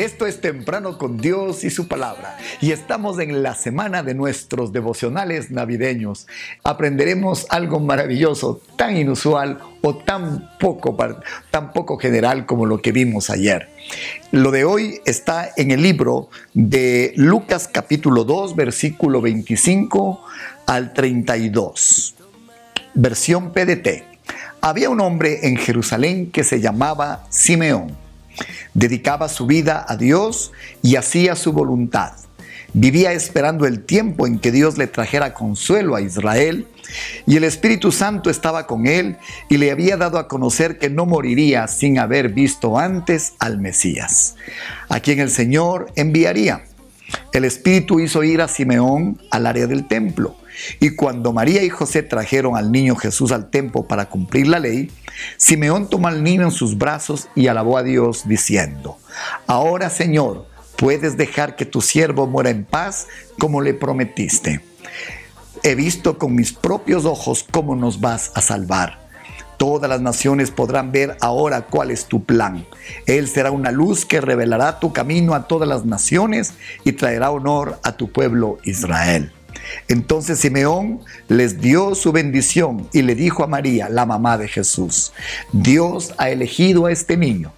Esto es Temprano con Dios y su palabra. Y estamos en la semana de nuestros devocionales navideños. Aprenderemos algo maravilloso, tan inusual o tan poco, tan poco general como lo que vimos ayer. Lo de hoy está en el libro de Lucas capítulo 2, versículo 25 al 32. Versión PDT. Había un hombre en Jerusalén que se llamaba Simeón Dedicaba su vida a Dios y hacía su voluntad. Vivía esperando el tiempo en que Dios le trajera consuelo a Israel y el Espíritu Santo estaba con él y le había dado a conocer que no moriría sin haber visto antes al Mesías, a quien el Señor enviaría. El Espíritu hizo ir a Simeón al área del templo y cuando María y José trajeron al niño Jesús al templo para cumplir la ley, Simeón tomó al niño en sus brazos y alabó a Dios diciendo, Ahora Señor, puedes dejar que tu siervo muera en paz como le prometiste. He visto con mis propios ojos cómo nos vas a salvar. Todas las naciones podrán ver ahora cuál es tu plan. Él será una luz que revelará tu camino a todas las naciones y traerá honor a tu pueblo Israel. Entonces Simeón les dio su bendición y le dijo a María, la mamá de Jesús, Dios ha elegido a este niño.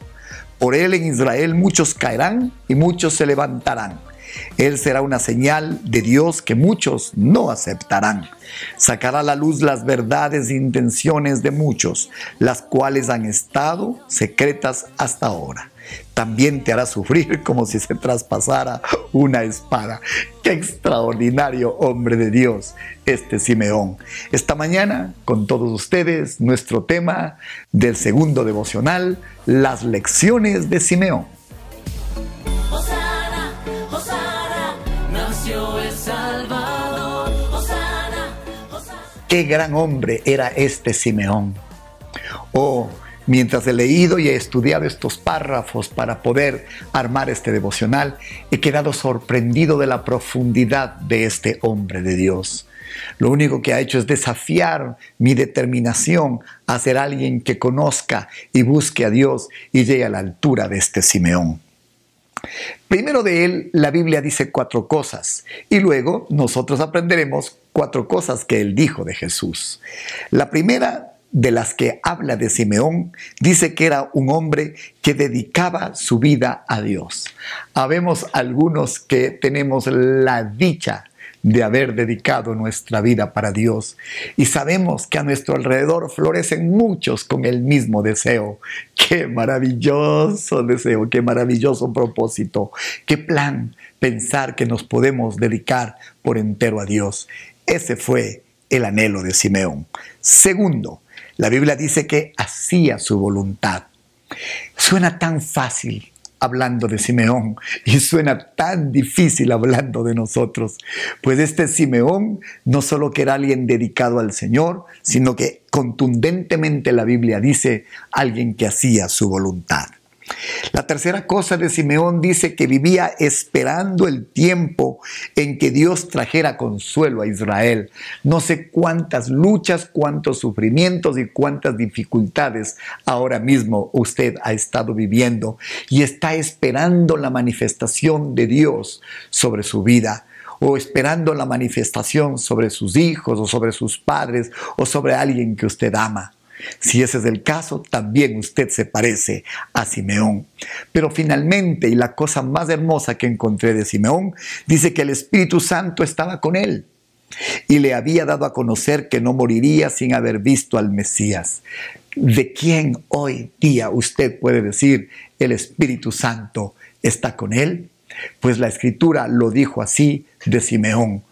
Por él en Israel muchos caerán y muchos se levantarán. Él será una señal de Dios que muchos no aceptarán. Sacará a la luz las verdades e intenciones de muchos, las cuales han estado secretas hasta ahora también te hará sufrir como si se traspasara una espada. Qué extraordinario hombre de Dios este Simeón. Esta mañana con todos ustedes nuestro tema del segundo devocional, las lecciones de Simeón. Qué gran hombre era este Simeón. Oh, Mientras he leído y he estudiado estos párrafos para poder armar este devocional, he quedado sorprendido de la profundidad de este hombre de Dios. Lo único que ha hecho es desafiar mi determinación a ser alguien que conozca y busque a Dios y llegue a la altura de este Simeón. Primero de él, la Biblia dice cuatro cosas y luego nosotros aprenderemos cuatro cosas que él dijo de Jesús. La primera de las que habla de Simeón, dice que era un hombre que dedicaba su vida a Dios. Habemos algunos que tenemos la dicha de haber dedicado nuestra vida para Dios. Y sabemos que a nuestro alrededor florecen muchos con el mismo deseo. Qué maravilloso deseo, qué maravilloso propósito, qué plan pensar que nos podemos dedicar por entero a Dios. Ese fue el anhelo de Simeón. Segundo, la Biblia dice que hacía su voluntad. Suena tan fácil hablando de Simeón y suena tan difícil hablando de nosotros. Pues este Simeón no solo que era alguien dedicado al Señor, sino que contundentemente la Biblia dice alguien que hacía su voluntad. La tercera cosa de Simeón dice que vivía esperando el tiempo en que Dios trajera consuelo a Israel. No sé cuántas luchas, cuántos sufrimientos y cuántas dificultades ahora mismo usted ha estado viviendo y está esperando la manifestación de Dios sobre su vida o esperando la manifestación sobre sus hijos o sobre sus padres o sobre alguien que usted ama. Si ese es el caso, también usted se parece a Simeón. Pero finalmente, y la cosa más hermosa que encontré de Simeón, dice que el Espíritu Santo estaba con él y le había dado a conocer que no moriría sin haber visto al Mesías. ¿De quién hoy día usted puede decir el Espíritu Santo está con él? Pues la escritura lo dijo así de Simeón.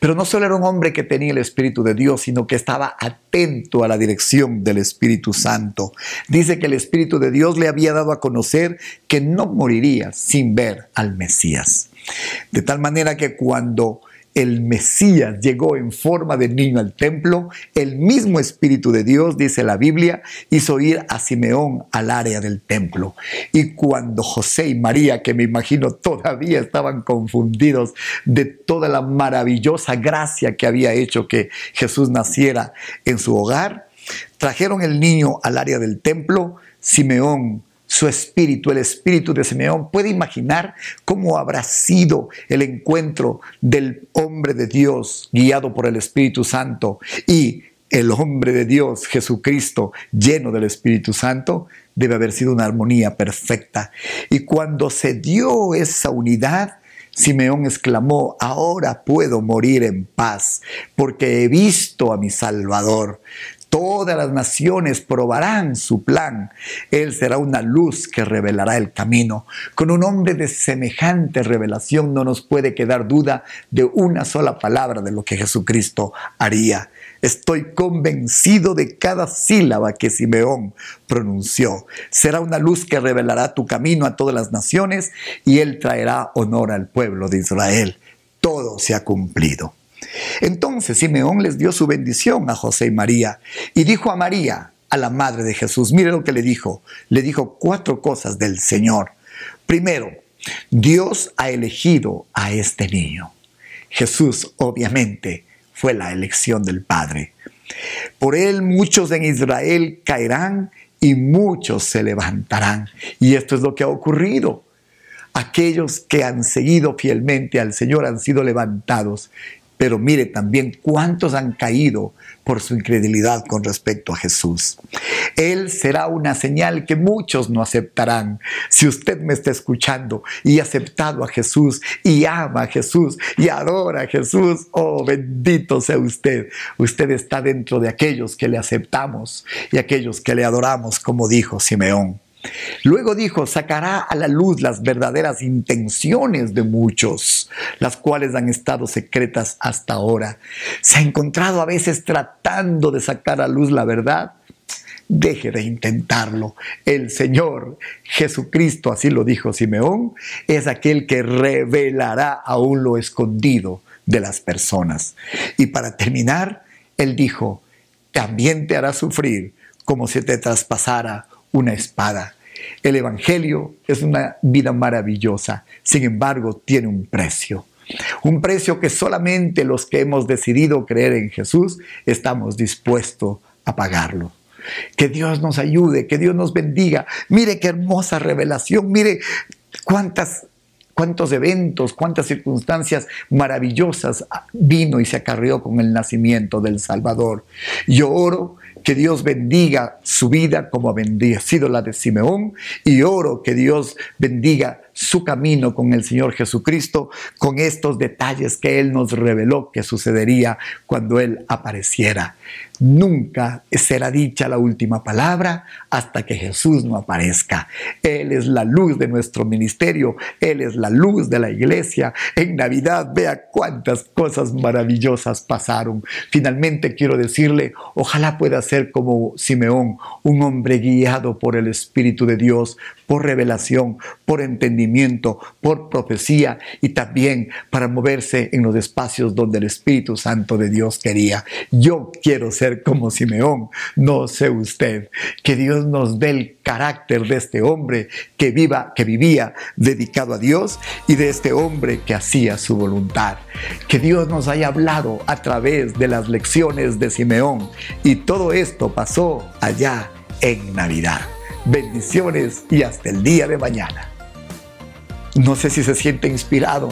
Pero no solo era un hombre que tenía el Espíritu de Dios, sino que estaba atento a la dirección del Espíritu Santo. Dice que el Espíritu de Dios le había dado a conocer que no moriría sin ver al Mesías. De tal manera que cuando el Mesías llegó en forma de niño al templo, el mismo Espíritu de Dios, dice la Biblia, hizo ir a Simeón al área del templo. Y cuando José y María, que me imagino todavía estaban confundidos de toda la maravillosa gracia que había hecho que Jesús naciera en su hogar, trajeron el niño al área del templo, Simeón su espíritu, el espíritu de Simeón, puede imaginar cómo habrá sido el encuentro del hombre de Dios guiado por el Espíritu Santo y el hombre de Dios, Jesucristo, lleno del Espíritu Santo, debe haber sido una armonía perfecta. Y cuando se dio esa unidad, Simeón exclamó, ahora puedo morir en paz, porque he visto a mi Salvador. Todas las naciones probarán su plan. Él será una luz que revelará el camino. Con un hombre de semejante revelación no nos puede quedar duda de una sola palabra de lo que Jesucristo haría. Estoy convencido de cada sílaba que Simeón pronunció. Será una luz que revelará tu camino a todas las naciones y él traerá honor al pueblo de Israel. Todo se ha cumplido. Entonces Simeón les dio su bendición a José y María y dijo a María, a la madre de Jesús, mire lo que le dijo. Le dijo cuatro cosas del Señor. Primero, Dios ha elegido a este niño. Jesús obviamente fue la elección del Padre. Por él muchos en Israel caerán y muchos se levantarán. Y esto es lo que ha ocurrido. Aquellos que han seguido fielmente al Señor han sido levantados pero mire también cuántos han caído por su incredulidad con respecto a Jesús. Él será una señal que muchos no aceptarán. Si usted me está escuchando y ha aceptado a Jesús y ama a Jesús y adora a Jesús, oh bendito sea usted. Usted está dentro de aquellos que le aceptamos y aquellos que le adoramos, como dijo Simeón. Luego dijo, sacará a la luz las verdaderas intenciones de muchos, las cuales han estado secretas hasta ahora. Se ha encontrado a veces tratando de sacar a luz la verdad. Deje de intentarlo. El Señor Jesucristo, así lo dijo Simeón, es aquel que revelará aún lo escondido de las personas. Y para terminar, Él dijo, también te hará sufrir como si te traspasara una espada. El Evangelio es una vida maravillosa, sin embargo tiene un precio. Un precio que solamente los que hemos decidido creer en Jesús estamos dispuestos a pagarlo. Que Dios nos ayude, que Dios nos bendiga. Mire qué hermosa revelación, mire cuántas cuántos eventos, cuántas circunstancias maravillosas vino y se acarreó con el nacimiento del Salvador. Yo oro que Dios bendiga su vida como ha bendecido la de Simeón y oro que Dios bendiga su camino con el Señor Jesucristo, con estos detalles que Él nos reveló que sucedería cuando Él apareciera. Nunca será dicha la última palabra hasta que Jesús no aparezca. Él es la luz de nuestro ministerio, Él es la luz de la iglesia. En Navidad vea cuántas cosas maravillosas pasaron. Finalmente quiero decirle, ojalá pueda ser como Simeón, un hombre guiado por el Espíritu de Dios, por revelación, por entendimiento, por profecía y también para moverse en los espacios donde el Espíritu Santo de Dios quería. Yo quiero ser como Simeón, no sé usted. Que Dios nos dé el carácter de este hombre que viva, que vivía dedicado a Dios y de este hombre que hacía su voluntad. Que Dios nos haya hablado a través de las lecciones de Simeón y todo esto pasó allá en Navidad. Bendiciones y hasta el día de mañana. No sé si se siente inspirado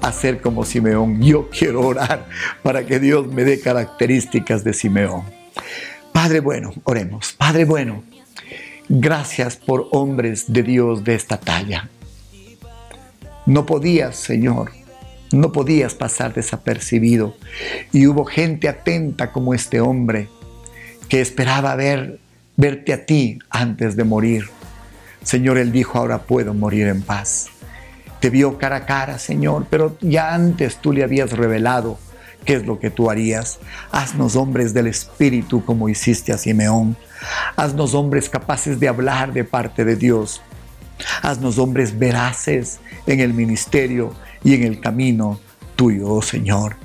a ser como Simeón. Yo quiero orar para que Dios me dé características de Simeón. Padre bueno, oremos. Padre bueno, gracias por hombres de Dios de esta talla. No podías, Señor, no podías pasar desapercibido. Y hubo gente atenta como este hombre que esperaba ver verte a ti antes de morir. Señor, Él dijo, ahora puedo morir en paz. Te vio cara a cara, Señor, pero ya antes tú le habías revelado qué es lo que tú harías. Haznos hombres del Espíritu como hiciste a Simeón. Haznos hombres capaces de hablar de parte de Dios. Haznos hombres veraces en el ministerio y en el camino tuyo, oh Señor.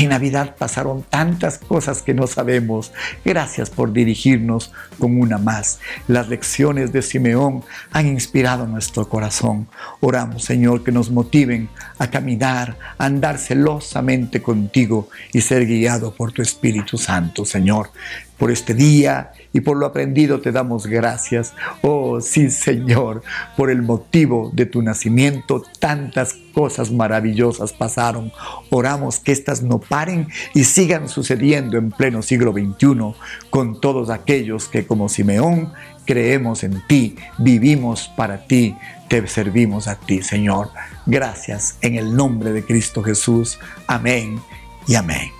En Navidad pasaron tantas cosas que no sabemos. Gracias por dirigirnos con una más. Las lecciones de Simeón han inspirado nuestro corazón. Oramos, Señor, que nos motiven a caminar, a andar celosamente contigo y ser guiado por tu Espíritu Santo, Señor. por este día y por lo aprendido te damos gracias. Oh sí Señor, por el motivo de tu nacimiento tantas cosas maravillosas pasaron. Oramos que éstas no paren y sigan sucediendo en pleno siglo XXI con todos aquellos que como Simeón creemos en ti, vivimos para ti, te servimos a ti Señor. Gracias en el nombre de Cristo Jesús. Amén y amén.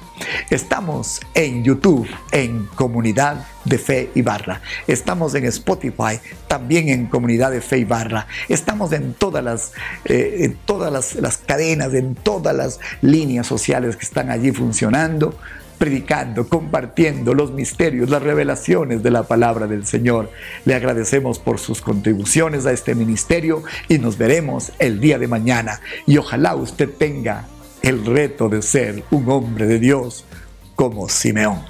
Estamos en YouTube, en Comunidad de Fe y Barra. Estamos en Spotify, también en Comunidad de Fe y Barra. Estamos en todas las, eh, todas las, las cadenas, en todas las líneas sociales que están allí funcionando predicando, compartiendo los misterios, las revelaciones de la palabra del Señor. Le agradecemos por sus contribuciones a este ministerio y nos veremos el día de mañana. Y ojalá usted tenga el reto de ser un hombre de Dios como Simeón.